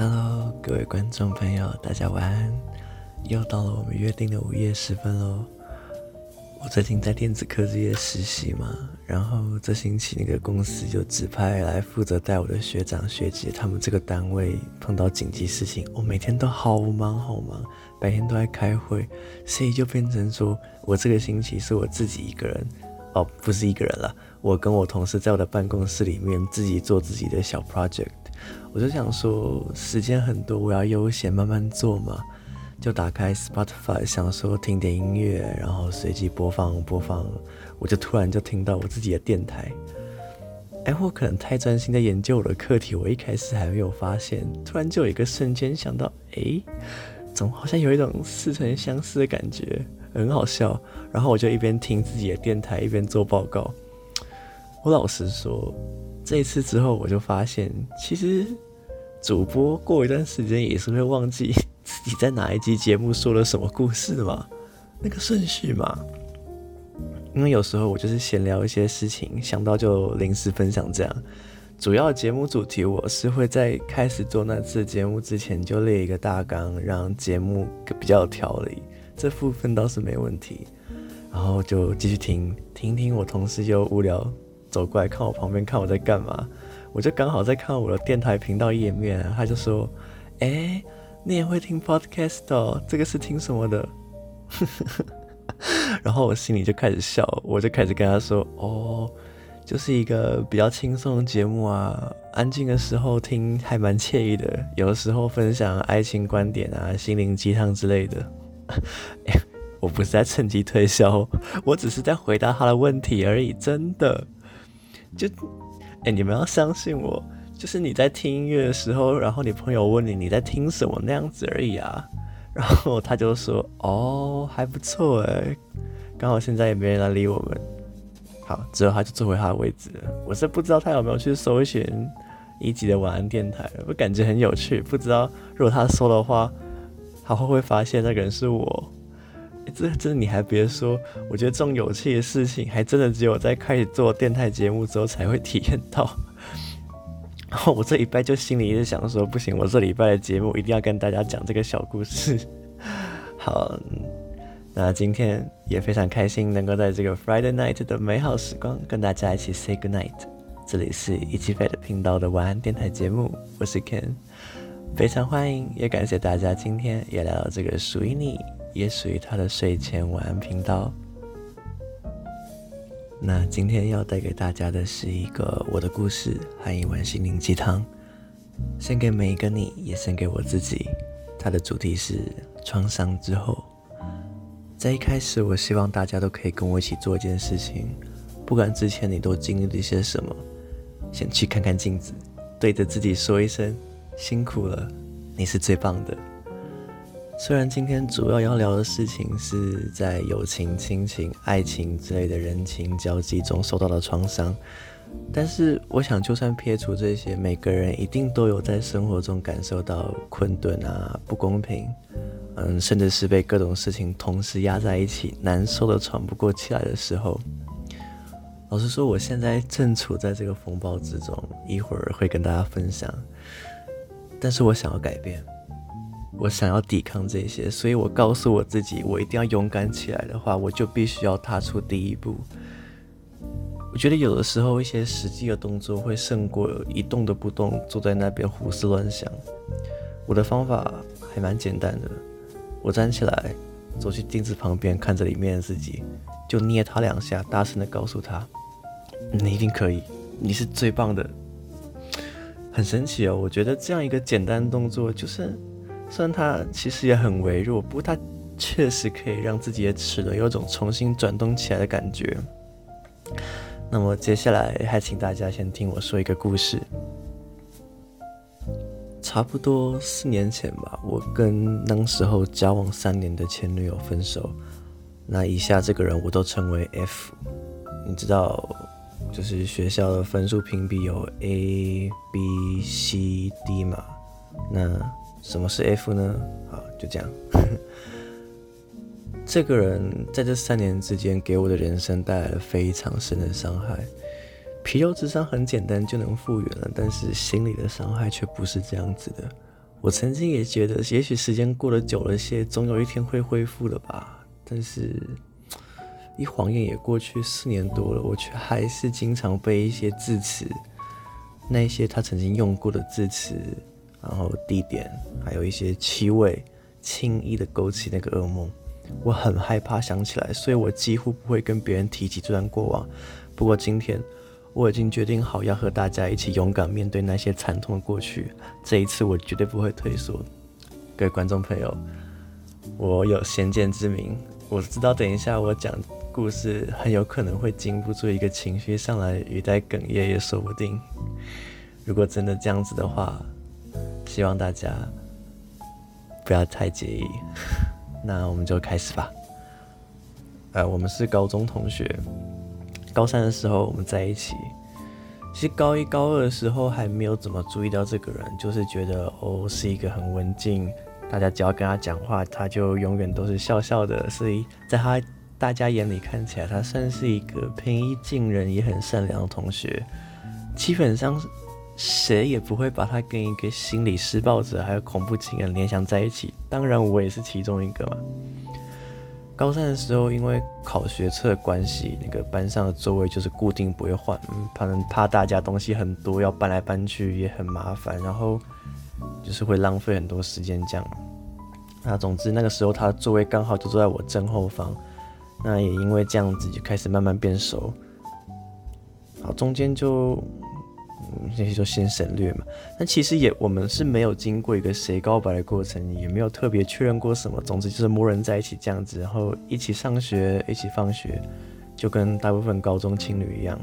Hello，各位观众朋友，大家晚安。又到了我们约定的午夜时分喽。我最近在电子科技业实习嘛，然后这星期那个公司就指派来负责带我的学长学姐，他们这个单位碰到紧急事情，我、每天都好忙好忙，白天都在开会，所以就变成说我这个星期是我自己一个人，哦，不是一个人了，我跟我同事在我的办公室里面自己做自己的小 project。我就想说，时间很多，我要悠闲慢慢做嘛，就打开 Spotify，想说听点音乐，然后随机播放播放，我就突然就听到我自己的电台。哎，我可能太专心在研究我的课题，我一开始还没有发现，突然就有一个瞬间想到，哎，总好像有一种似曾相识的感觉，很好笑。然后我就一边听自己的电台，一边做报告。我老实说。这一次之后，我就发现，其实主播过一段时间也是会忘记自己在哪一集节目说了什么故事嘛，那个顺序嘛。因为有时候我就是闲聊一些事情，想到就临时分享这样。主要节目主题我是会在开始做那次节目之前就列一个大纲，让节目比较有条理，这部分倒是没问题。然后就继续听，听听我同事就无聊。走过来看我旁边，看我在干嘛，我就刚好在看我的电台频道页面，他就说：“哎、你也会听 podcast 哦？这个是听什么的？” 然后我心里就开始笑，我就开始跟他说：“哦，就是一个比较轻松的节目啊，安静的时候听还蛮惬意的，有的时候分享爱情观点啊、心灵鸡汤之类的。”，我不是在趁机推销，我只是在回答他的问题而已，真的。就，哎、你们要相信我，就是你在听音乐的时候，然后你朋友问你你在听什么那样子而已啊。然后他就说，哦，还不错哎，刚好现在也没人来理我们。好，之后他就坐回他的位置。我是不知道他有没有去搜寻一集的晚安电台，我感觉很有趣。不知道如果他搜的话，他会不会发现那个人是我？这这你还别说，我觉得这种有趣的事情，还真的只有在开始做电台节目之后才会体验到。然后我这礼拜就心里一直想说，不行，我这礼拜的节目一定要跟大家讲这个小故事。好，那今天也非常开心能够在这个 Friday night 的美好时光跟大家一起 say good night。这里是一起飞的频道的晚安电台节目，我是 Ken，非常欢迎，也感谢大家今天也来到这个属于你。也属于他的睡前晚安频道。那今天要带给大家的是一个我的故事和一碗心灵鸡汤，献给每一个你，也献给我自己。它的主题是创伤之后。在一开始，我希望大家都可以跟我一起做一件事情，不管之前你都经历了一些什么，先去看看镜子，对着自己说一声辛苦了，你是最棒的。虽然今天主要要聊的事情是在友情、亲情、爱情之类的人情交际中受到的创伤，但是我想，就算撇除这些，每个人一定都有在生活中感受到困顿啊、不公平，嗯，甚至是被各种事情同时压在一起，难受的喘不过气来的时候。老实说，我现在正处在这个风暴之中，一会儿会跟大家分享，但是我想要改变。我想要抵抗这些，所以我告诉我自己，我一定要勇敢起来的话，我就必须要踏出第一步。我觉得有的时候一些实际的动作会胜过一动都不动，坐在那边胡思乱想。我的方法还蛮简单的，我站起来，走去镜子旁边，看着里面的自己，就捏他两下，大声的告诉他：“你一定可以，你是最棒的。”很神奇哦，我觉得这样一个简单动作就是。虽然它其实也很微弱，不过它确实可以让自己的齿轮有种重新转动起来的感觉。那么接下来还请大家先听我说一个故事。差不多四年前吧，我跟那时候交往三年的前女友分手。那以下这个人我都称为 F。你知道，就是学校的分数评比有 A、B、C、D 嘛？那什么是 F 呢？好，就这样。这个人在这三年之间给我的人生带来了非常深的伤害。皮肉之伤很简单就能复原了，但是心里的伤害却不是这样子的。我曾经也觉得，也许时间过得久了些，总有一天会恢复的吧。但是，一晃眼也过去四年多了，我却还是经常被一些字词，那些他曾经用过的字词，然后地点，还有一些气味，轻易的勾起那个噩梦。我很害怕想起来，所以我几乎不会跟别人提起这段过往。不过今天。我已经决定好要和大家一起勇敢面对那些惨痛的过去。这一次我绝对不会退缩。各位观众朋友，我有先见之明，我知道等一下我讲故事很有可能会禁不住一个情绪上来，语带哽咽也说不定。如果真的这样子的话，希望大家不要太介意。那我们就开始吧。呃，我们是高中同学。高三的时候我们在一起，其实高一高二的时候还没有怎么注意到这个人，就是觉得哦是一个很文静，大家只要跟他讲话，他就永远都是笑笑的，所以在他大家眼里看起来，他算是一个平易近人也很善良的同学，基本上谁也不会把他跟一个心理施暴者还有恐怖情人联想在一起，当然我也是其中一个嘛。高三的时候，因为考学测关系，那个班上的座位就是固定不会换，怕怕大家东西很多要搬来搬去也很麻烦，然后就是会浪费很多时间这样。那总之那个时候他座位刚好就坐在我正后方，那也因为这样子就开始慢慢变熟，好中间就。这些就先省略嘛。但其实也，我们是没有经过一个谁告白的过程，也没有特别确认过什么。总之就是默认在一起这样子，然后一起上学，一起放学，就跟大部分高中情侣一样。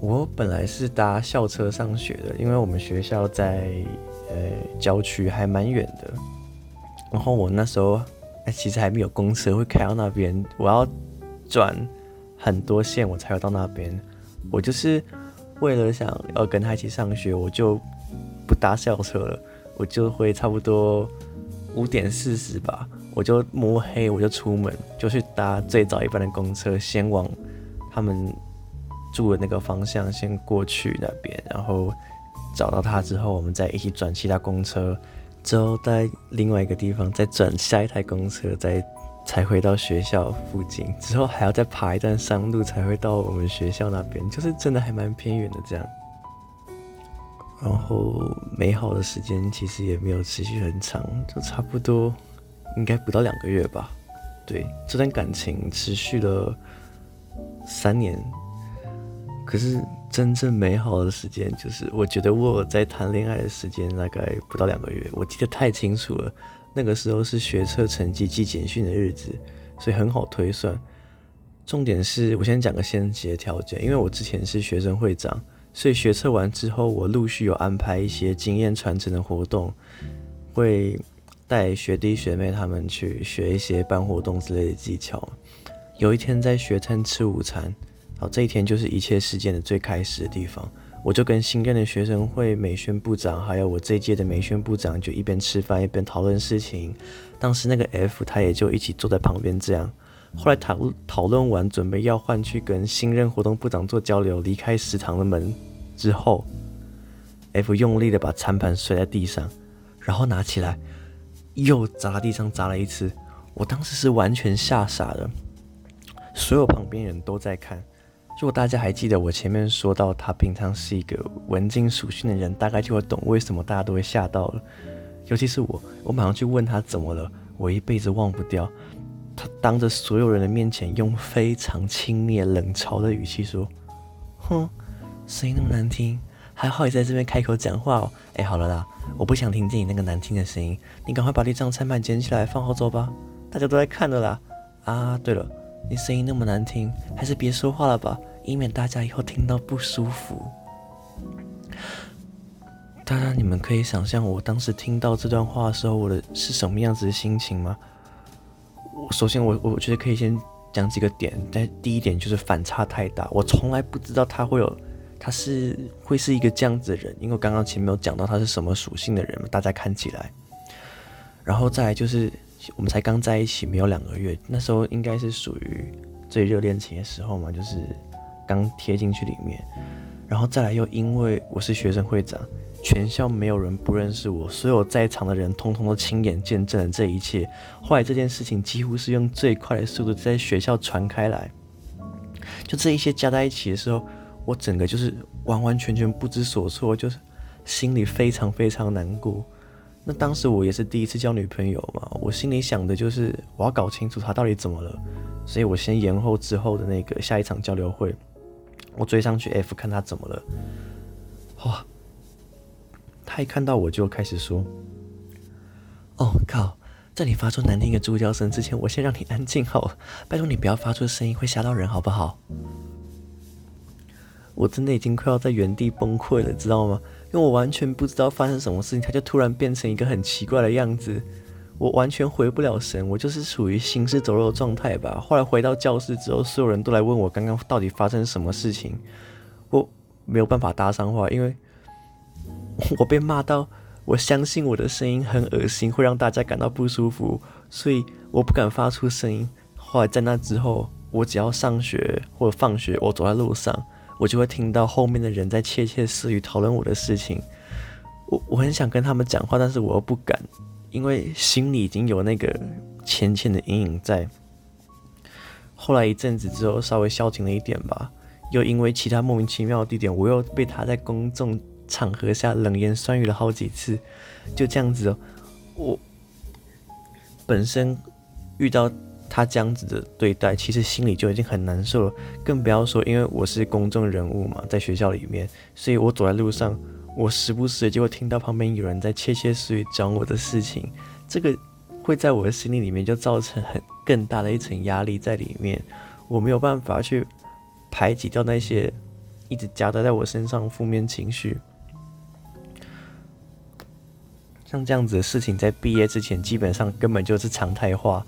我本来是搭校车上学的，因为我们学校在呃郊区，还蛮远的。然后我那时候哎，其实还没有公车会开到那边，我要转很多线我才会到那边。我就是。为了想要跟他一起上学，我就不搭校车了，我就会差不多五点四十吧，我就摸黑我就出门，就去搭最早一班的公车，先往他们住的那个方向先过去那边，然后找到他之后，我们再一起转其他公车，之后在另外一个地方再转下一台公车，再。才回到学校附近，之后还要再爬一段山路才会到我们学校那边，就是真的还蛮偏远的这样。然后美好的时间其实也没有持续很长，就差不多应该不到两个月吧。对，这段感情持续了三年，可是真正美好的时间就是，我觉得我在谈恋爱的时间大概不到两个月，我记得太清楚了。那个时候是学测成绩寄简讯的日子，所以很好推算。重点是我先讲个先决条件，因为我之前是学生会长，所以学测完之后，我陆续有安排一些经验传承的活动，会带学弟学妹他们去学一些办活动之类的技巧。有一天在学餐吃午餐，好，这一天就是一切事件的最开始的地方。我就跟新任的学生会美宣部长，还有我这一届的美宣部长，就一边吃饭一边讨论事情。当时那个 F 他也就一起坐在旁边这样。后来讨讨论完，准备要换去跟新任活动部长做交流，离开食堂的门之后，F 用力的把餐盘摔在地上，然后拿起来又砸地上砸了一次。我当时是完全吓傻了，所有旁边人都在看。如果大家还记得我前面说到他平常是一个文静属性的人，大概就会懂为什么大家都会吓到了。尤其是我，我马上去问他怎么了，我一辈子忘不掉。他当着所有人的面前，用非常轻蔑、冷嘲的语气说：“哼，声音那么难听，还好你在这边开口讲话哦。哎，好了啦，我不想听见你那个难听的声音，你赶快把那张餐盘捡起来放好走吧，大家都在看的啦。啊，对了。”你声音那么难听，还是别说话了吧，以免大家以后听到不舒服。当然，你们可以想象我当时听到这段话的时候，我的是什么样子的心情吗？我首先我，我觉得可以先讲几个点。但第一点就是反差太大，我从来不知道他会有，他是会是一个这样子的人，因为刚刚前面有讲到他是什么属性的人嘛，大家看起来。然后再来就是。我们才刚在一起没有两个月，那时候应该是属于最热恋期的时候嘛，就是刚贴进去里面，然后再来又因为我是学生会长，全校没有人不认识我，所有在场的人通通都亲眼见证了这一切。后来这件事情几乎是用最快的速度在学校传开来。就这一些加在一起的时候，我整个就是完完全全不知所措，就是心里非常非常难过。那当时我也是第一次交女朋友嘛，我心里想的就是我要搞清楚她到底怎么了，所以我先延后之后的那个下一场交流会，我追上去 F 看她怎么了。哇，她一看到我就开始说：“哦靠，在你发出难听的猪叫声之前，我先让你安静好，拜托你不要发出声音，会吓到人好不好？”我真的已经快要在原地崩溃了，知道吗？因为我完全不知道发生什么事情，他就突然变成一个很奇怪的样子，我完全回不了神，我就是处于行尸走肉的状态吧。后来回到教室之后，所有人都来问我刚刚到底发生什么事情，我没有办法搭上话，因为我被骂到，我相信我的声音很恶心，会让大家感到不舒服，所以我不敢发出声音。后来在那之后，我只要上学或者放学，我走在路上。我就会听到后面的人在窃窃私语讨论我的事情，我我很想跟他们讲话，但是我又不敢，因为心里已经有那个浅浅的阴影在。后来一阵子之后，稍微消停了一点吧，又因为其他莫名其妙的地点，我又被他在公众场合下冷言酸语了好几次，就这样子，我本身遇到。他这样子的对待，其实心里就已经很难受了，更不要说，因为我是公众人物嘛，在学校里面，所以我走在路上，我时不时就会听到旁边有人在窃窃私语讲我的事情，这个会在我的心里里面就造成很更大的一层压力在里面，我没有办法去排挤掉那些一直夹杂在我身上负面情绪，像这样子的事情，在毕业之前基本上根本就是常态化。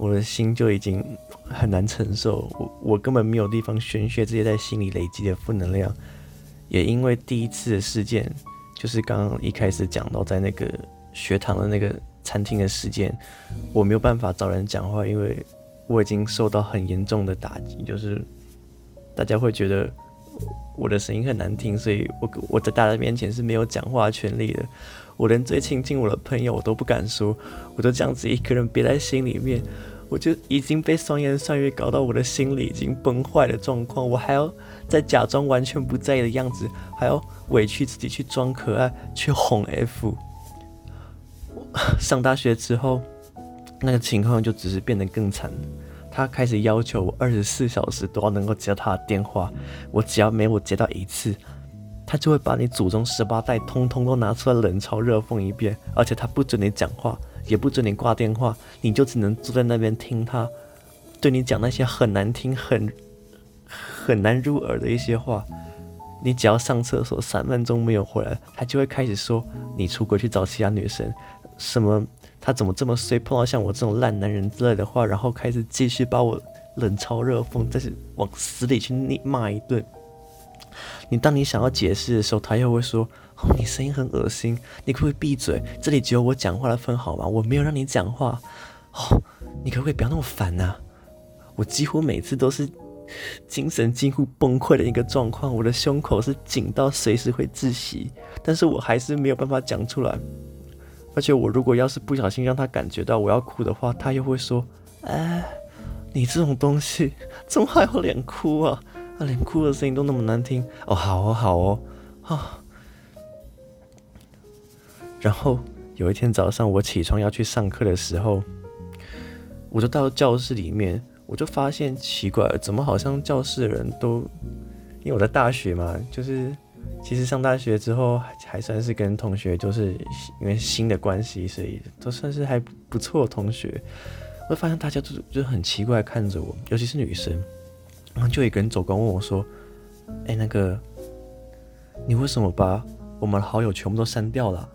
我的心就已经很难承受，我我根本没有地方宣泄这些在心里累积的负能量。也因为第一次的事件，就是刚刚一开始讲到在那个学堂的那个餐厅的事件，我没有办法找人讲话，因为我已经受到很严重的打击，就是大家会觉得我的声音很难听，所以我我在大家面前是没有讲话权利的。我连最亲近我的朋友我都不敢说，我就这样子一个人憋在心里面，我就已经被酸言酸语搞到我的心里已经崩坏的状况，我还要再假装完全不在意的样子，还要委屈自己去装可爱，去哄 F。上大学之后，那个情况就只是变得更惨，他开始要求我二十四小时都要能够接到他的电话，我只要没我接到一次。他就会把你祖宗十八代通通都拿出来冷嘲热讽一遍，而且他不准你讲话，也不准你挂电话，你就只能坐在那边听他对你讲那些很难听、很很难入耳的一些话。你只要上厕所三分钟没有回来，他就会开始说你出轨去找其他女生，什么他怎么这么衰，碰到像我这种烂男人之类的话，然后开始继续把我冷嘲热讽，再是往死里去骂一顿。你当你想要解释的时候，他又会说：“哦，你声音很恶心，你可不可以闭嘴？这里只有我讲话的份好吗？我没有让你讲话。哦，你可不可以不要那么烦呐？我几乎每次都是精神几乎崩溃的一个状况，我的胸口是紧到随时会窒息，但是我还是没有办法讲出来。而且我如果要是不小心让他感觉到我要哭的话，他又会说：哎，你这种东西怎么还有脸哭啊？”他连哭的声音都那么难听哦，好哦，好哦，啊！然后有一天早上我起床要去上课的时候，我就到教室里面，我就发现奇怪了，怎么好像教室的人都，因为我在大学嘛，就是其实上大学之后还还算是跟同学，就是因为新的关系，所以都算是还不错同学。我发现大家都就很奇怪看着我，尤其是女生。然后就一个人走过问我说：“哎，那个，你为什么把我们好友全部都删掉了？”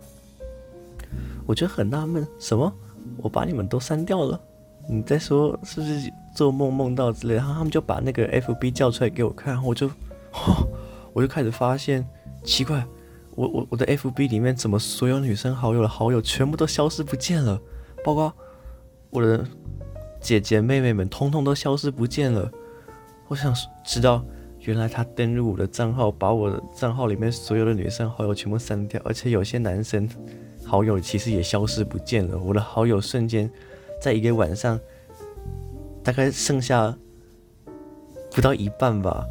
我觉得很纳闷，什么？我把你们都删掉了？你在说是不是做梦梦到之类的？然后他们就把那个 FB 叫出来给我看，我就，我就开始发现奇怪，我我我的 FB 里面怎么所有女生好友的好友全部都消失不见了？包括我的姐姐妹妹们，通通都消失不见了。我想知道原来他登录我的账号，把我的账号里面所有的女生好友全部删掉，而且有些男生好友其实也消失不见了。我的好友瞬间在一个晚上，大概剩下不到一半吧，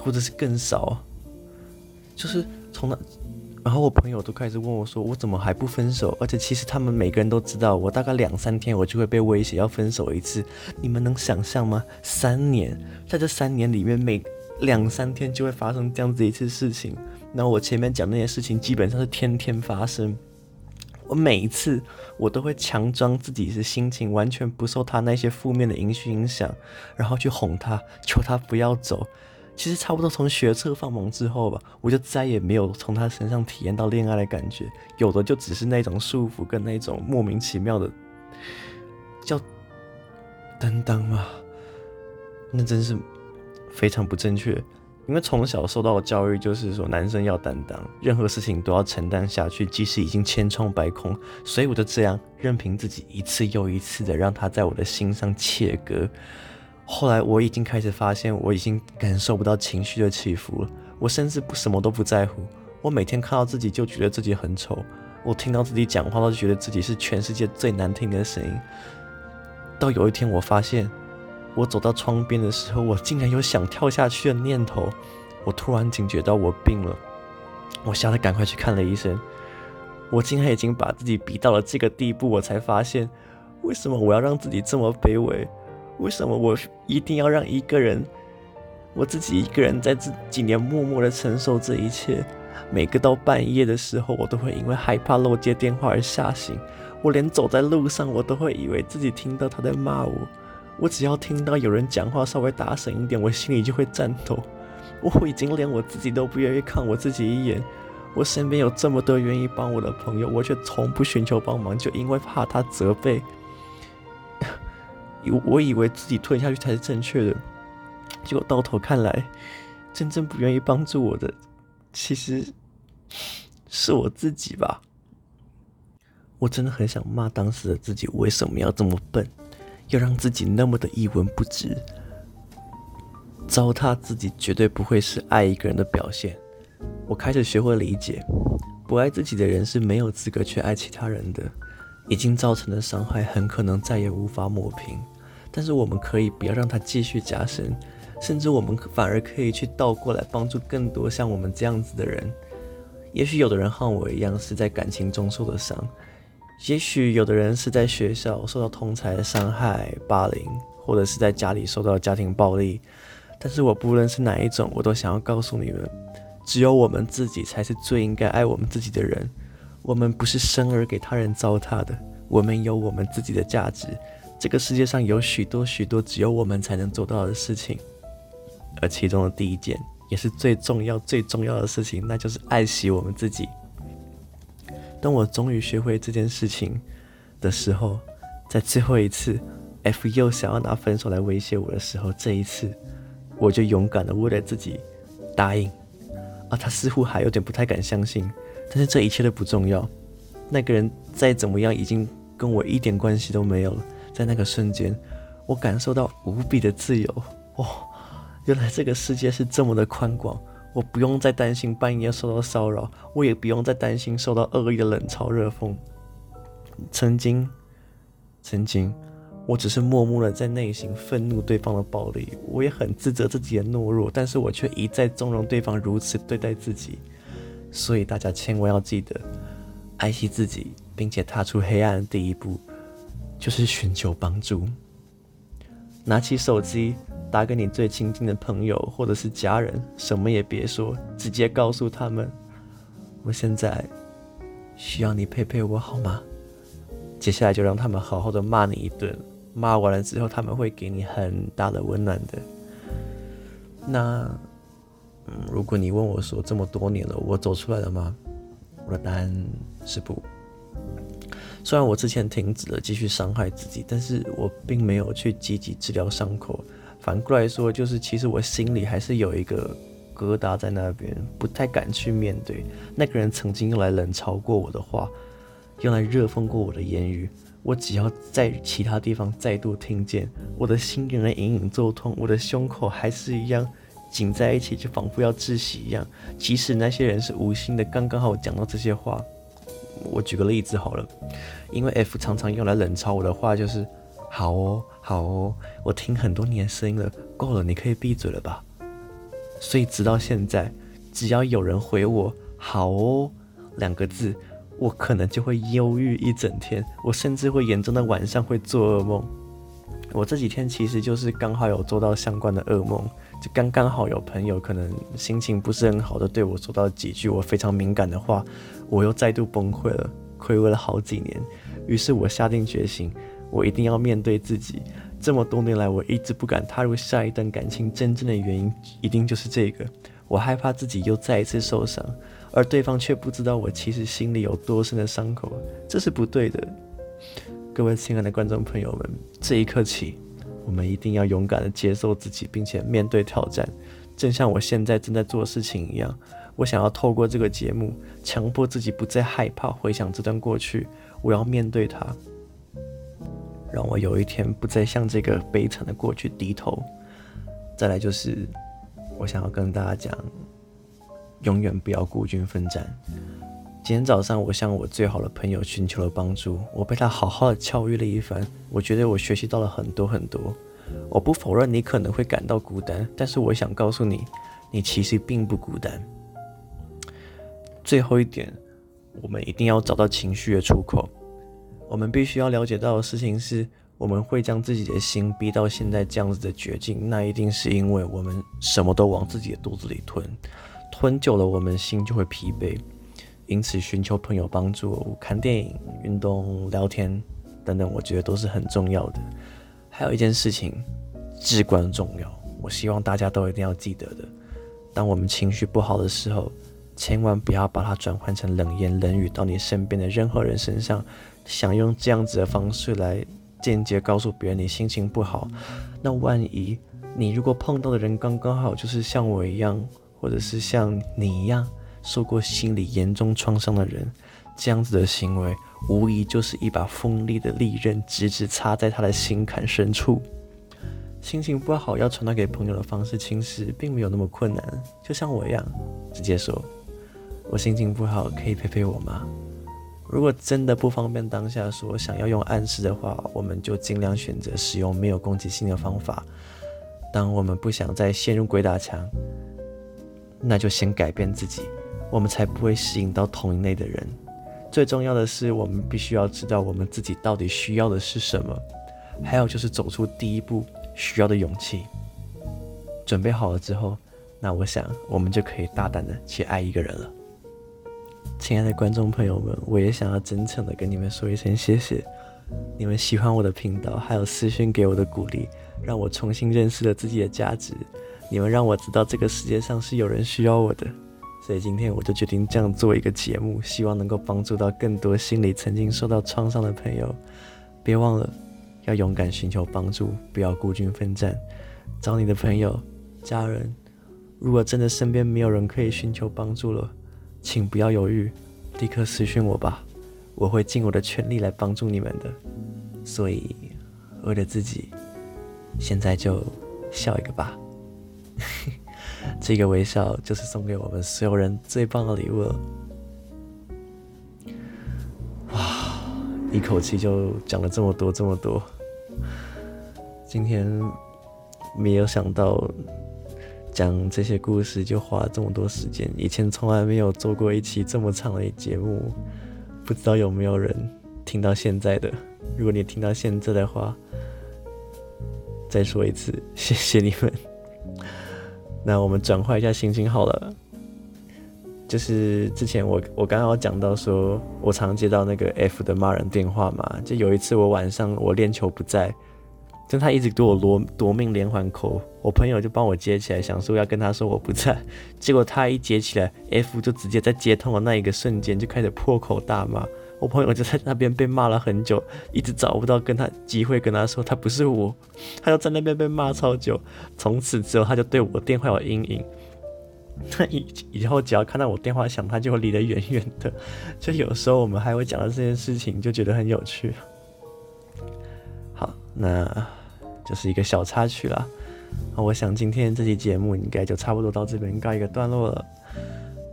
或者是更少。就是从那，然后我朋友都开始问我说：“我怎么还不分手？”而且其实他们每个人都知道，我大概两三天我就会被威胁要分手一次。你们能想象吗？三年，在这三年里面每两三天就会发生这样子一次事情，那我前面讲那些事情基本上是天天发生。我每一次我都会强装自己是心情完全不受他那些负面的情绪影响，然后去哄他，求他不要走。其实差不多从学测放萌之后吧，我就再也没有从他身上体验到恋爱的感觉，有的就只是那种束缚跟那种莫名其妙的叫担当嘛，那真是。非常不正确，因为从小受到的教育就是说男生要担当，任何事情都要承担下去，即使已经千疮百孔。所以我就这样任凭自己一次又一次的让他在我的心上切割。后来我已经开始发现，我已经感受不到情绪的起伏了。我甚至不什么都不在乎。我每天看到自己就觉得自己很丑，我听到自己讲话都觉得自己是全世界最难听的声音。到有一天我发现。我走到窗边的时候，我竟然有想跳下去的念头。我突然警觉到我病了，我吓得赶快去看了医生。我竟然已经把自己逼到了这个地步，我才发现，为什么我要让自己这么卑微？为什么我一定要让一个人，我自己一个人在这几年默默的承受这一切？每个到半夜的时候，我都会因为害怕漏接电话而吓醒。我连走在路上，我都会以为自己听到他在骂我。我只要听到有人讲话稍微大声一点，我心里就会颤抖。我已经连我自己都不愿意看我自己一眼。我身边有这么多愿意帮我的朋友，我却从不寻求帮忙，就因为怕他责备。我以为自己吞下去才是正确的，结果到头看来，真正不愿意帮助我的，其实是我自己吧。我真的很想骂当时的自己，为什么要这么笨？要让自己那么的一文不值，糟蹋自己绝对不会是爱一个人的表现。我开始学会理解，不爱自己的人是没有资格去爱其他人的。已经造成的伤害很可能再也无法抹平，但是我们可以不要让它继续加深，甚至我们反而可以去倒过来帮助更多像我们这样子的人。也许有的人和我一样是在感情中受的伤。也许有的人是在学校受到同才的伤害、霸凌，或者是在家里受到家庭暴力。但是我不论是哪一种，我都想要告诉你们：只有我们自己才是最应该爱我们自己的人。我们不是生而给他人糟蹋的，我们有我们自己的价值。这个世界上有许多许多只有我们才能做到的事情，而其中的第一件，也是最重要、最重要的事情，那就是爱惜我们自己。当我终于学会这件事情的时候，在最后一次 F 又想要拿分手来威胁我的时候，这一次我就勇敢的为了自己答应。啊，他似乎还有点不太敢相信，但是这一切都不重要。那个人再怎么样，已经跟我一点关系都没有了。在那个瞬间，我感受到无比的自由。哦，原来这个世界是这么的宽广。我不用再担心半夜受到骚扰，我也不用再担心受到恶意的冷嘲热讽。曾经，曾经，我只是默默的在内心愤怒对方的暴力，我也很自责自己的懦弱，但是我却一再纵容对方如此对待自己。所以大家千万要记得，爱惜自己，并且踏出黑暗的第一步，就是寻求帮助。拿起手机。打给你最亲近的朋友或者是家人，什么也别说，直接告诉他们，我现在需要你陪陪我，好吗？接下来就让他们好好的骂你一顿，骂完了之后，他们会给你很大的温暖的。那，嗯，如果你问我说这么多年了，我走出来了吗？我的答案是不。虽然我之前停止了继续伤害自己，但是我并没有去积极治疗伤口。反过来说，就是其实我心里还是有一个疙瘩在那边，不太敢去面对那个人曾经用来冷嘲过我的话，用来热讽过我的言语。我只要在其他地方再度听见，我的心仍然隐隐作痛，我的胸口还是一样紧在一起，就仿佛要窒息一样。即使那些人是无心的，刚刚好讲到这些话。我举个例子好了，因为 F 常常用来冷嘲我的话就是“好哦，好哦”，我听很多年声音了，够了，你可以闭嘴了吧？所以直到现在，只要有人回我“好哦”两个字，我可能就会忧郁一整天，我甚至会严重的晚上会做噩梦。我这几天其实就是刚好有做到相关的噩梦，就刚刚好有朋友可能心情不是很好的对我说到几句我非常敏感的话，我又再度崩溃了，亏违了好几年。于是我下定决心，我一定要面对自己。这么多年来，我一直不敢踏入下一段感情，真正的原因一定就是这个。我害怕自己又再一次受伤，而对方却不知道我其实心里有多深的伤口，这是不对的。各位亲爱的观众朋友们，这一刻起，我们一定要勇敢地接受自己，并且面对挑战。正像我现在正在做事情一样，我想要透过这个节目，强迫自己不再害怕回想这段过去。我要面对它，让我有一天不再向这个悲惨的过去低头。再来就是，我想要跟大家讲，永远不要孤军奋战。今天早上，我向我最好的朋友寻求了帮助，我被他好好的教育了一番。我觉得我学习到了很多很多。我不否认你可能会感到孤单，但是我想告诉你，你其实并不孤单。最后一点，我们一定要找到情绪的出口。我们必须要了解到的事情是，我们会将自己的心逼到现在这样子的绝境，那一定是因为我们什么都往自己的肚子里吞，吞久了，我们心就会疲惫。因此，寻求朋友帮助、看电影、运动、聊天等等，我觉得都是很重要的。还有一件事情至关重要，我希望大家都一定要记得的：当我们情绪不好的时候，千万不要把它转换成冷言冷语到你身边的任何人身上，想用这样子的方式来间接告诉别人你心情不好。那万一你如果碰到的人刚刚好就是像我一样，或者是像你一样，受过心理严重创伤的人，这样子的行为，无疑就是一把锋利的利刃，直直插在他的心坎深处。心情不好要传达给朋友的方式，其实并没有那么困难。就像我一样，直接说：“我心情不好，可以陪陪我吗？”如果真的不方便当下说，想要用暗示的话，我们就尽量选择使用没有攻击性的方法。当我们不想再陷入鬼打墙，那就先改变自己。我们才不会吸引到同一类的人。最重要的是，我们必须要知道我们自己到底需要的是什么。还有就是走出第一步需要的勇气。准备好了之后，那我想我们就可以大胆的去爱一个人了。亲爱的观众朋友们，我也想要真诚的跟你们说一声谢谢。你们喜欢我的频道，还有私讯给我的鼓励，让我重新认识了自己的价值。你们让我知道这个世界上是有人需要我的。所以今天我就决定这样做一个节目，希望能够帮助到更多心里曾经受到创伤的朋友。别忘了要勇敢寻求帮助，不要孤军奋战，找你的朋友、家人。如果真的身边没有人可以寻求帮助了，请不要犹豫，立刻私讯我吧，我会尽我的全力来帮助你们的。所以为了自己，现在就笑一个吧。这个微笑就是送给我们所有人最棒的礼物了。哇，一口气就讲了这么多这么多。今天没有想到讲这些故事就花了这么多时间，以前从来没有做过一期这么长的节目，不知道有没有人听到现在的？如果你听到现在的话，再说一次，谢谢你们。那我们转换一下心情好了，就是之前我我刚刚有讲到说，我常接到那个 F 的骂人电话嘛，就有一次我晚上我练球不在，就他一直对我夺夺命连环 call，我朋友就帮我接起来，想说要跟他说我不在，结果他一接起来，F 就直接在接通的那一个瞬间就开始破口大骂。我朋友就在那边被骂了很久，一直找不到跟他机会跟他说他不是我，他就在那边被骂超久。从此之后，他就对我电话有阴影。他以以后只要看到我电话响，他就会离得远远的。就有时候我们还会讲到这件事情，就觉得很有趣。好，那就是一个小插曲啦。那，我想今天这期节目应该就差不多到这边告一个段落了。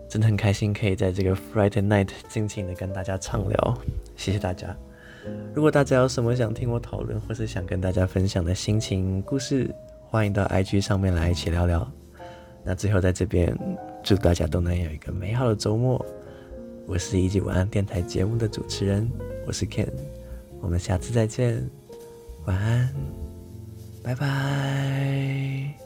真的很开心可以在这个 Friday night 尽情的跟大家畅聊，谢谢大家。如果大家有什么想听我讨论，或是想跟大家分享的心情故事，欢迎到 IG 上面来一起聊聊。那最后在这边祝大家都能有一个美好的周末。我是一级晚安电台节目的主持人，我是 Ken，我们下次再见，晚安，拜拜。